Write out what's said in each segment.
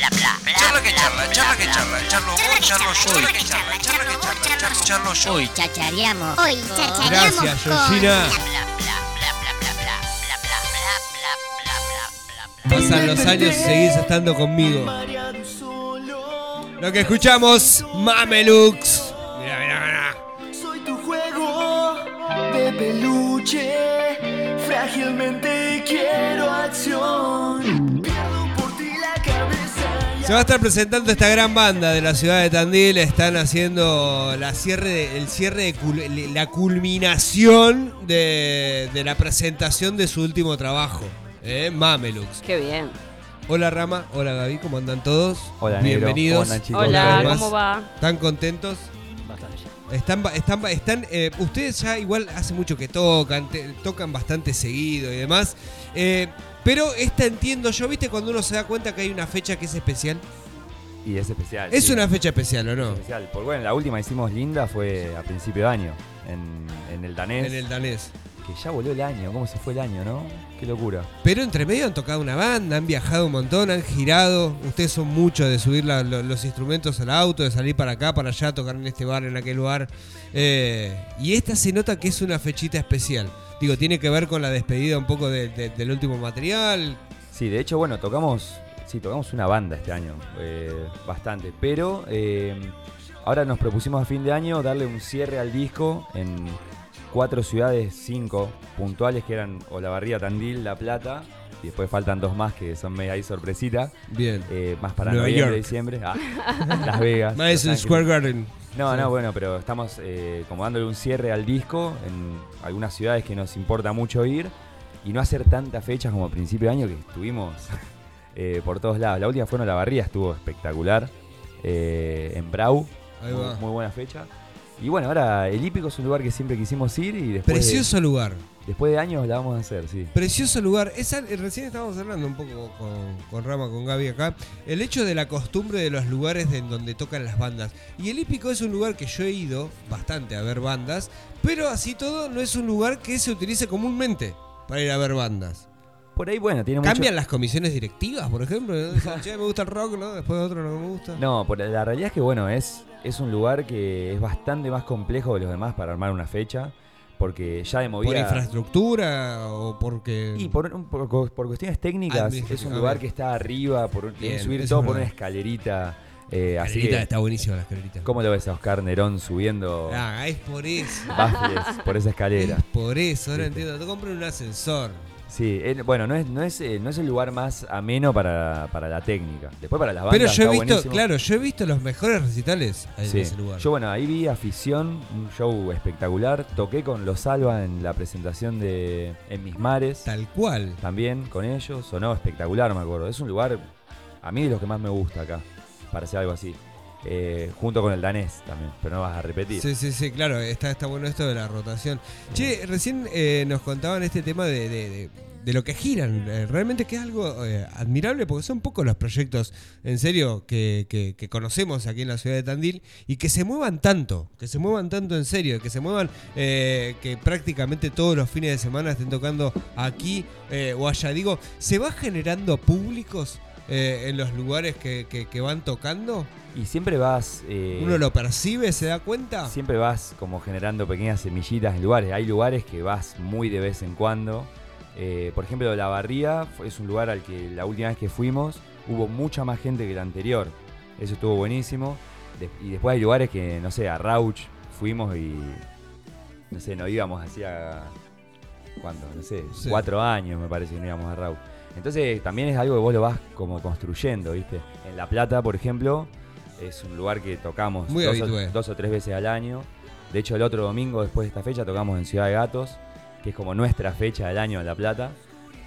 Charla que charla, charla que charla, charlo vos, charlo yo. Charla que charla, charla que charla, charlo, charlo yo. Hoy chachareamos. Hoy chachareamos Gracias. Georgina. Pasan los años y seguís estando conmigo. Lo que escuchamos, Mamelux. Mira, mira, mira. Soy tu juego de peluche. Frágilmente Se va a estar presentando esta gran banda de la ciudad de Tandil. Están haciendo la cierre de- el cierre de cul- la culminación de, de la presentación de su último trabajo, eh, Mamelux. Qué bien. Hola Rama, hola Gaby, ¿cómo andan todos? Hola. Bienvenidos. Hola. ¿cómo va? ¿Están contentos? Están, ba- están, ba- están eh, ustedes ya igual hace mucho que tocan, te- tocan bastante seguido y demás. eh, pero esta entiendo yo, ¿viste? Cuando uno se da cuenta que hay una fecha que es especial. Y es especial. Es sí. una fecha especial, ¿o Es no? especial. Por bueno, la última hicimos linda fue a principio de año. En, en el danés. En el danés. Que ya voló el año. ¿Cómo se fue el año, no? Qué locura. Pero entre medio han tocado una banda, han viajado un montón, han girado. Ustedes son muchos de subir la- lo- los instrumentos al auto, de salir para acá, para allá, tocar en este bar, en aquel lugar. Eh, y esta se nota que es una fechita especial. Digo, tiene que ver con la despedida un poco de- de- del último material. Sí, de hecho, bueno, tocamos. Sí, tocamos una banda este año. eh, bastante. Pero eh, ahora nos propusimos a fin de año darle un cierre al disco en cuatro ciudades, cinco puntuales que eran Olavarría, Tandil, La Plata. Y después faltan dos más que son media ahí sorpresita. Bien. eh, más para Nueva noviembre, York. diciembre. Ah, Las Vegas. Madison. Square Garden. No, Sí. no, bueno, pero estamos eh, como dándole un cierre al disco en algunas ciudades que nos importa mucho ir y no hacer tantas fechas como a principio de año que estuvimos eh, por todos lados. La última fue en Olavarría, estuvo espectacular. eh, en Brau, Ahí muy, va. muy buena fecha. Y bueno, ahora el Hípico es un lugar que siempre quisimos ir y después, de, Precioso lugar. Después de años la vamos a hacer, sí. Precioso lugar. Esa, recién estábamos hablando un poco con, con Rama, con Gaby acá. El hecho de la costumbre de los lugares de- en donde tocan las bandas. Y el Hípico es un lugar que yo he ido bastante a ver bandas, pero así todo no es un lugar que se utilice comúnmente para ir a ver bandas. Por ahí, bueno, tiene mucho... ¿Cambian las comisiones directivas, por ejemplo? "Che, me gusta el rock, ¿no? Después otro no me gusta. No, por, la realidad es que bueno, es, es un lugar que es bastante más complejo de los demás para armar una fecha, porque ya de ¿Por movida... infraestructura o porque.? Y por, por, por cuestiones técnicas, es un lugar que está arriba, por Bien, que subir todo por una escalerita. eh, así Escalerita, que, está buenísima la escalerita. ¿cómo lo ves a Oscar Nerón subiendo Ah, es por eso. baffles por esa escalera? Es por eso, ahora Viste. entiendo. Te compro un ascensor. Sí, eh, bueno, no es, no, es, eh, no es el lugar más ameno para, para la técnica. Después para las bandas Pero yo he está visto, buenísimo. claro, yo he visto los mejores recitales en Sí. ese lugar. Yo, bueno, ahí vi Afición, un show espectacular. Toqué con Los Alba en la presentación de En Mis Mares. Tal cual. También con ellos. Sonó espectacular, me acuerdo. Es un lugar, a mí, de los que más me gusta acá, para hacer algo así. Eh, junto con el danés también, pero no vas a repetir. Sí, sí, sí, claro, está, está bueno esto de la rotación. Che, recién eh, nos contaban este tema de, de- de- de lo que giran. Eh, realmente que es algo eh, admirable porque son pocos los proyectos, en serio, que, que- que conocemos aquí en la ciudad de Tandil y que se muevan tanto, que se muevan tanto en serio, que se muevan, eh, que prácticamente todos los fines de semana estén tocando aquí o allá. Digo, ¿se va generando públicos eh, en los lugares que, que- que van tocando? Y siempre vas. eh, ¿Uno lo percibe, se da cuenta? Siempre vas como generando pequeñas semillitas en lugares. Hay lugares que vas muy de vez en cuando. Eh, por ejemplo, La Barría es un lugar al que la última vez que fuimos hubo mucha más gente que el anterior. Eso estuvo buenísimo. De- y después hay lugares que, no sé, a Rauch fuimos y. No sé, no íbamos hacía. ¿Cuánto? No sé, Sí. cuatro años me parece que no íbamos a Rauch. Entonces también es algo que vos lo vas como construyendo, ¿viste? En La Plata, por ejemplo, es un lugar que tocamos Muy dos, o, dos o tres veces al año. De hecho, el otro domingo después de esta fecha tocamos en Ciudad de Gatos, que es como nuestra fecha del año en La Plata.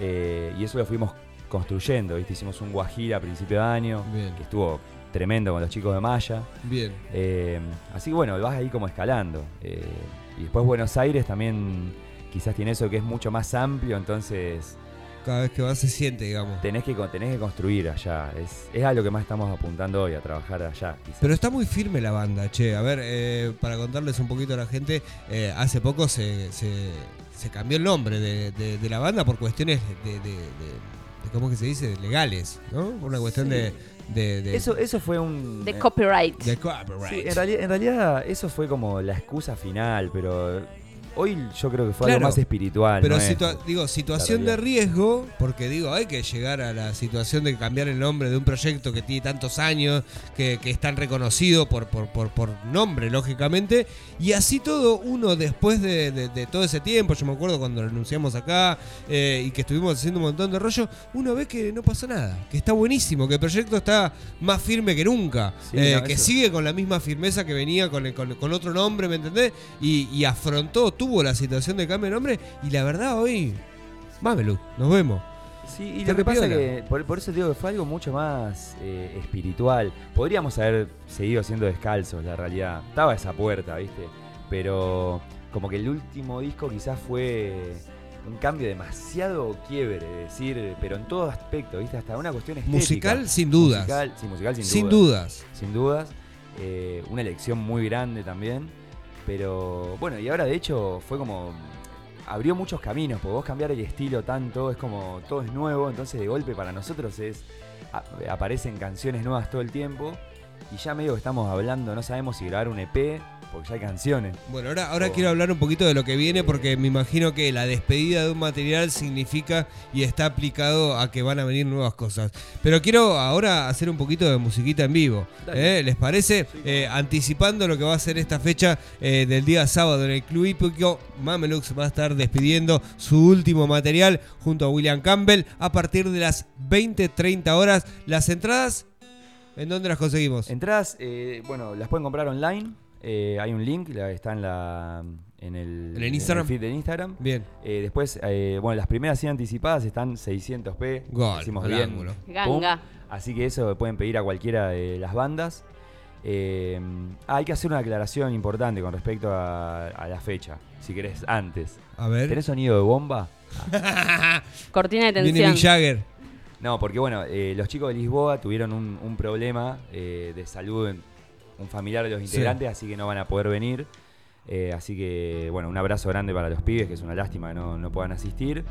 Eh, y eso lo fuimos construyendo, ¿viste? Hicimos un guajira a principio de año, Bien. que estuvo tremendo con los chicos de Maya. Bien. Eh, así que bueno, vas ahí como escalando. Eh, y después Buenos Aires también quizás tiene eso que es mucho más amplio, entonces Cada vez que vas se siente, digamos. tenés que, tenés que construir allá. Es, es a lo que más estamos apuntando hoy, a trabajar allá. quizás. Pero está muy firme la banda, che. A ver, eh, para contarles un poquito a la gente, eh, hace poco se, se- se cambió el nombre de, de- de la banda por cuestiones de, de- de- ¿cómo que se dice? Legales, ¿no? Por una cuestión de, de, de, Eso, eso fue un... De eh, copyright. de copyright. Sí, en, realidad, en realidad eso fue como la excusa final, pero hoy yo creo que fue Claro, algo más espiritual. Pero no es- situa- digo, situación de riesgo, porque digo, hay que llegar a la situación de cambiar el nombre de un proyecto que tiene tantos años, que, que es tan reconocido por, por, por, por nombre, lógicamente, y así todo uno después de, de- de todo ese tiempo, yo me acuerdo cuando lo anunciamos acá eh, y que estuvimos haciendo un montón de rollo, uno ve que no pasó nada, que está buenísimo, que el proyecto está más firme que nunca, Sí, eh, no, que eso- sigue con la misma firmeza que venía con, el- con, con otro nombre, ¿me entendés? Y, y afrontó, tuvo la situación de cambio de nombre y la verdad hoy, Mamelú, nos vemos. Sí, y lo que pasa repiola. que, por, por eso digo que fue algo mucho más eh, espiritual. Podríamos haber seguido siendo descalzos, la realidad. Estaba esa puerta, ¿viste? Pero como que el último disco quizás fue un cambio demasiado quiebre, es decir, pero en todo aspecto, ¿viste? Hasta una cuestión estética. Musical, sin dudas. Musical, sí, musical sin, Sin dudas. dudas. Sin dudas. Eh, una elección muy grande también. Pero bueno, y ahora de hecho fue como. Abrió muchos caminos, porque vos cambiar el estilo tanto, es como todo es nuevo, entonces de golpe para nosotros es. aparecen canciones nuevas todo el tiempo. Y ya medio que estamos hablando, no sabemos si grabar un EP, porque ya hay canciones. Bueno, ahora, ahora Oh. quiero hablar un poquito de lo que viene porque me imagino que la despedida de un material significa y está aplicado a que van a venir nuevas cosas. Pero quiero ahora hacer un poquito de musiquita en vivo. ¿eh? ¿Les parece? Eh, anticipando lo que va a ser esta fecha eh, del día sábado en el Club Hípico, Mamelux va a estar despidiendo su último material junto a William Campbell a partir de las 20-30 horas. Las entradas, ¿en dónde las conseguimos? Entradas, eh, bueno, las pueden comprar online. eh, hay un link, la- está en la en el, ¿En el Instagram? feed de Instagram. Bien. Eh, después, eh, bueno, las primeras 100 anticipadas están 600p. Gol, Hicimos bien. ángulo. Ganga. Así que eso pueden pedir a cualquiera de las bandas. Eh, ah, hay que hacer una aclaración importante con respecto a, a la fecha, si querés, antes. A ver. ¿Tenés sonido de bomba? Cortina de Viene tensión. Mick Jagger. No, porque bueno, eh, los chicos de Lisboa tuvieron un, un problema eh, de salud, en- un familiar de los Sí. integrantes, así que no van a poder venir. Eh, así que, bueno, un abrazo grande para los pibes, que es una lástima que no, no puedan asistir.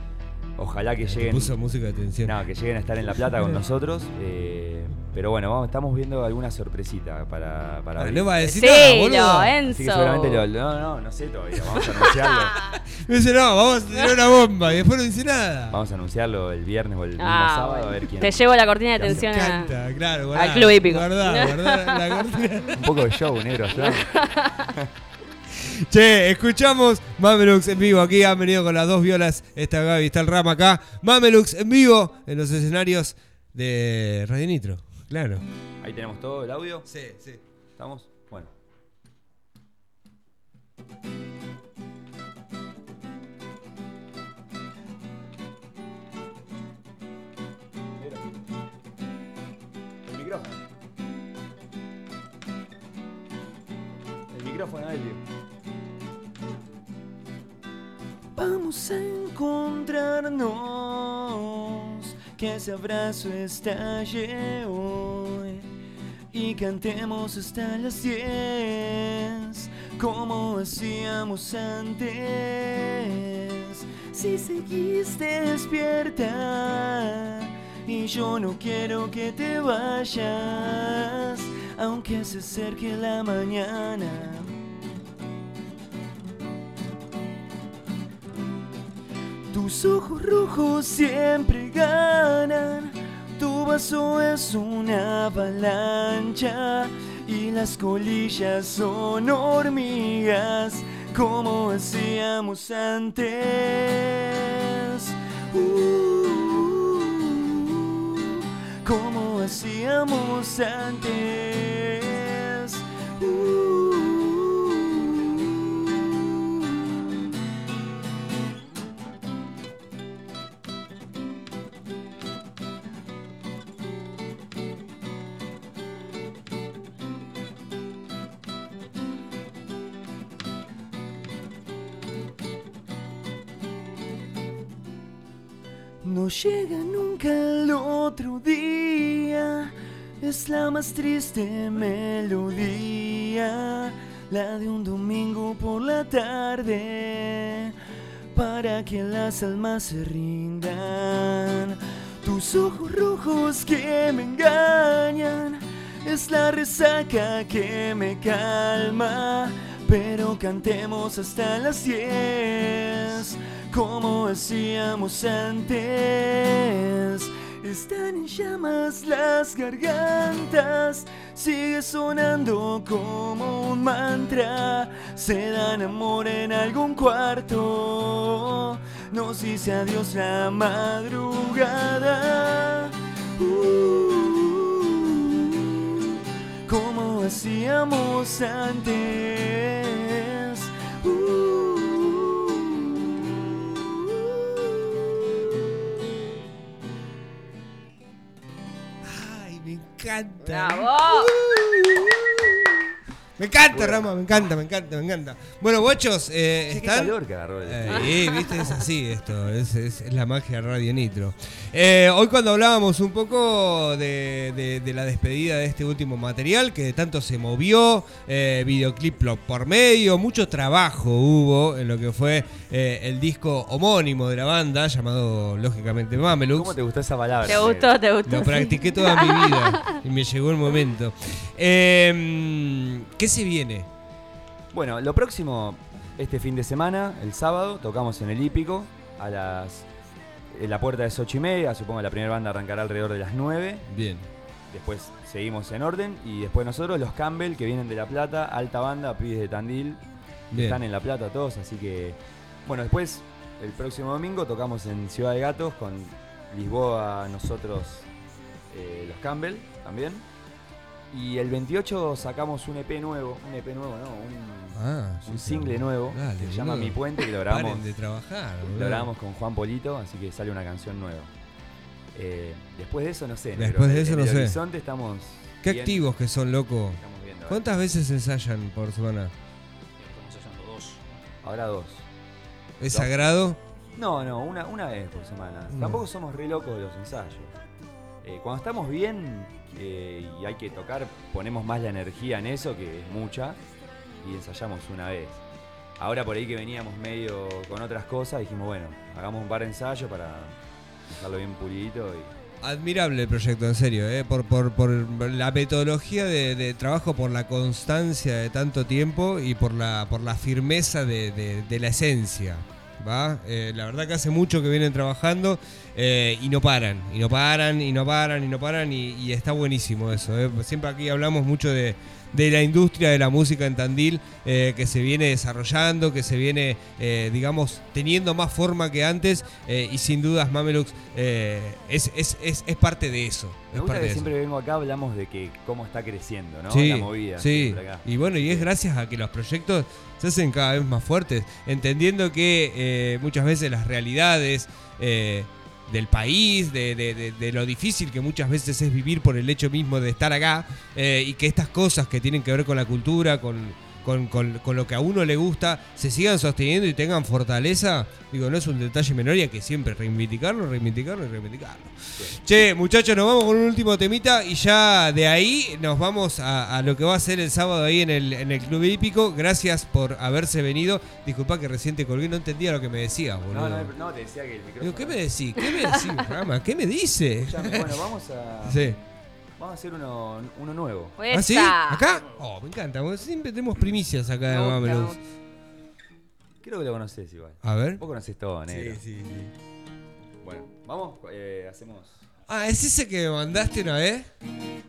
Ojalá que lleguen. puso música de tensión. No, que lleguen a estar en La Plata con nosotros. eh, pero bueno, vamos, estamos viendo alguna sorpresita para, para Ah, no va a decir Sí, nada, boludo. lo, Así que Enzo. seguramente lo, no, no, no sé todavía. Vamos a anunciarlo. Me dice, no, vamos a tirar una bomba y después no dice nada. vamos a anunciarlo el viernes o el Ah, sábado bueno. a ver quién. Te llevo la cortina de Me tensión a... Claro, guardá, Al club hípico. Guardá, guardá la cortina. Un poco de show, negro. Che, escuchamos Mamelux en vivo. Aquí han venido con las dos violas. Está Gaby, está el Rama acá. Mamelux en vivo en los escenarios de Radio Nitro. Claro. Ahí tenemos todo el audio. Sí, sí. ¿Estamos? Bueno. El micrófono. El micrófono, Elio. A encontrarnos, que ese abrazo estalle hoy y cantemos hasta las 10 como hacíamos antes. Si seguís despierta y yo no quiero que te vayas, aunque se acerque la mañana. Tus ojos rojos siempre ganan. Tu vaso es una avalancha y las colillas son hormigas como hacíamos antes. Uh, como hacíamos antes. Uh, es la más triste melodía, la de un domingo por la tarde, para que las almas se rindan. Tu tus ojos rojos que me engañan. Es la resaca que me calma. Pero cantemos hasta las 10, como hacíamos antes. Están en llamas las gargantas, sigue sonando como un mantra. Se dan amor en algún cuarto, nos dice adiós la madrugada. Uh, como hacíamos antes. Encanta. ¡Bravo! Me encanta, Rama, me encanta, me encanta, me encanta. Bueno, bochos, eh, qué están. calor que agarró el Eh, viste, es así esto, es, es- es la magia de Radio Nitro. Eh, hoy cuando hablábamos un poco de, de- de la despedida de este último material, que tanto se movió, eh, videoclip por medio, mucho trabajo hubo en lo que fue eh, el disco homónimo de la banda, llamado lógicamente Mamelux. ¿Cómo te gustó esa palabra? ¿Te gustó? ¿Te gustó? Lo Sí. practiqué toda mi vida y me llegó el momento. Eh, ¿Qué se viene? Bueno, lo próximo, este fin de semana, el sábado, tocamos en el Hípico a las. En la puerta es 8 y media, supongo que la primera banda arrancará alrededor de las 9. Bien. Después seguimos en orden. Y después nosotros, los Campbell, que vienen de La Plata, alta banda, pibes de Tandil, Bien. están en La Plata todos, así que. Bueno, después, el próximo domingo, tocamos en Ciudad de Gatos con Lisboa, nosotros, eh, los Campbell también. Y el 28 sacamos un EP nuevo, un EP nuevo, ¿no? Un, Ah, un sí, single pero- nuevo Dale, que se llama. Mi Puente, que lo grabamos, Paren de trabajar. boludo. lo grabamos con Juan Polito, así que sale una canción nueva. Eh, después de eso no sé. Después de en eso el no sé. horizonte estamos. Qué bien, activos que son, loco. estamos viendo, ¿Cuántas veces ensayan por semana? Estamos ensayando dos. Ahora dos. ¿Es Dos. sagrado? No, no, una, una vez por semana. Mm. Tampoco somos re locos de los ensayos. Eh, cuando estamos bien eh, y hay que tocar, ponemos más la energía en eso, que es mucha, y ensayamos una vez. Ahora por ahí que veníamos medio con otras cosas, dijimos, bueno, hagamos un par de ensayos para dejarlo bien pulidito y Admirable el proyecto, en serio, ¿eh? por, por, por la metodología de, trabajo, por la constancia de tanto tiempo y por la, por la firmeza de la esencia. ¿Va? Eh, la verdad que hace mucho que vienen trabajando eh, y no paran, y no paran, y no paran, y no paran, y, y está buenísimo eso. ¿eh? Siempre aquí hablamos mucho de, de la industria de la música en Tandil, eh, que se viene desarrollando, que se viene, eh, digamos, teniendo más forma que antes, eh, y sin dudas Mamelux es, es, es, es parte de eso. Me gusta que siempre que vengo acá hablamos de que cómo está creciendo, ¿no? Sí, La movida. sí. acá. Y bueno, y es gracias a que los proyectos se hacen cada vez más fuertes, entendiendo que muchas veces las realidades del país, de, de- de- lo difícil que muchas veces es vivir por el hecho mismo de estar acá, eh, y que estas cosas que tienen que ver con la cultura, con, con- con- con lo que a uno le gusta, se sigan sosteniendo y tengan fortaleza, digo, no es un detalle menor y hay que siempre reivindicarlo, reivindicarlo y reivindicarlo. Che, muchachos, nos vamos con un último temita y ya de ahí nos vamos a, a lo que va a ser el sábado ahí en el, en el Club Hípico. Gracias por haberse venido. Disculpa que recién te colgué, no entendía lo que me decías, boludo. No, no, no, te decía que el micrófono. Digo, ¿qué me decís? ¿Qué me decís, Rama? ¿Qué me dice? Bueno, vamos a. Sí. Vamos a hacer uno, uno nuevo. ¿Ah, sí? ¿Acá? Oh, me encanta. porque Siempre tenemos primicias acá de. Doubt. Creo que lo conoces igual. A ver. Vos conocés todo, negro. sí, sí. Bueno, vamos, eh, hacemos. Ah, ¿es ese que me mandaste una vez?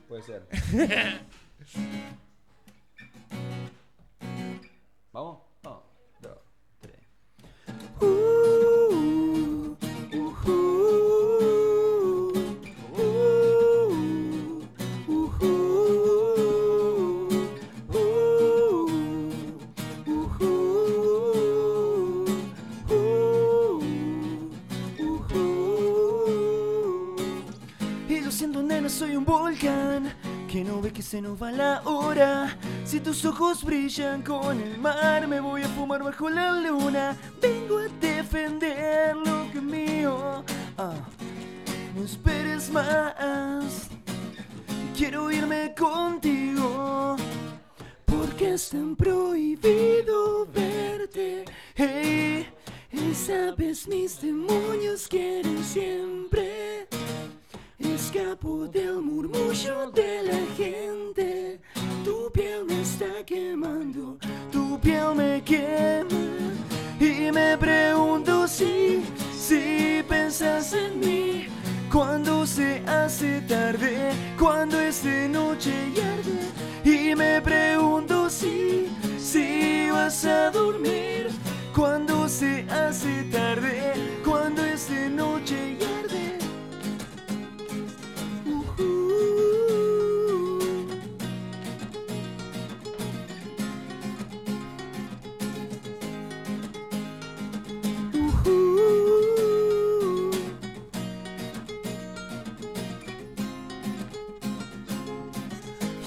Puede ser. se nos va la hora. Si tus ojos brillan con el mar, me voy a fumar bajo la luna. Vengo a defender lo que mío. Ah, no esperes más. Quiero irme contigo. Porque es tan prohibido verte. Hey, sabes, mis demonios quieren siempre Escapo del murmullo de la gente. Tu piel me está quemando, tu piel me quema. Y me pregunto si, si pensas en mí. Cuando se hace tarde, cuando es de noche y. Y me pregunto si, si vas a dormir. Cuando se hace tarde,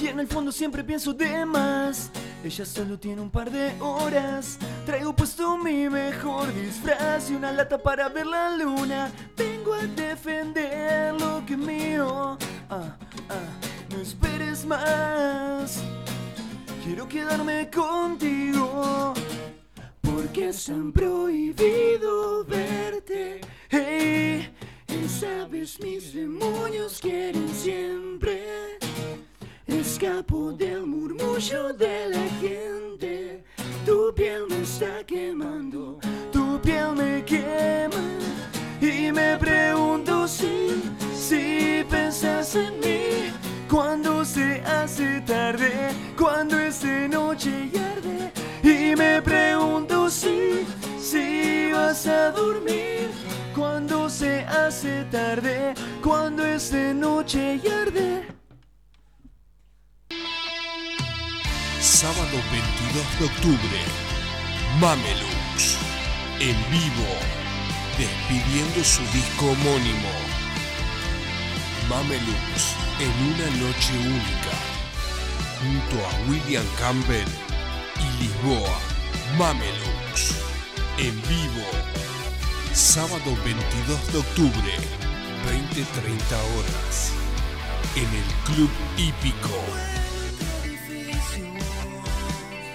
Y en el fondo siempre pienso de más. Ella solo tiene un par de horas. Traigo puesto mi mejor disfraz y una lata para ver la luna. Vengo a defender lo que es mío. Ah, ah, no esperes más. Quiero quedarme contigo. Porque es tan prohibido verte. Hey, y sabes, mis demonios quieren siempre. Escapo del murmullo de la gente. Tu piel me está quemando, tu piel me quema. Y me pregunto si, si pensas en mí. Cuando se hace tarde, cuando es noche y arde. Y me pregunto si, si vas a dormir. Cuando se hace tarde, cuando es noche y arde. Sábado 22 de octubre, Mamelux, en vivo, despidiendo su disco homónimo. Mamelux, en una noche única, junto a William Campbell y Lisboa. Mamelux, en vivo, sábado 22 de octubre, 20-30 horas, en el Club Hípico.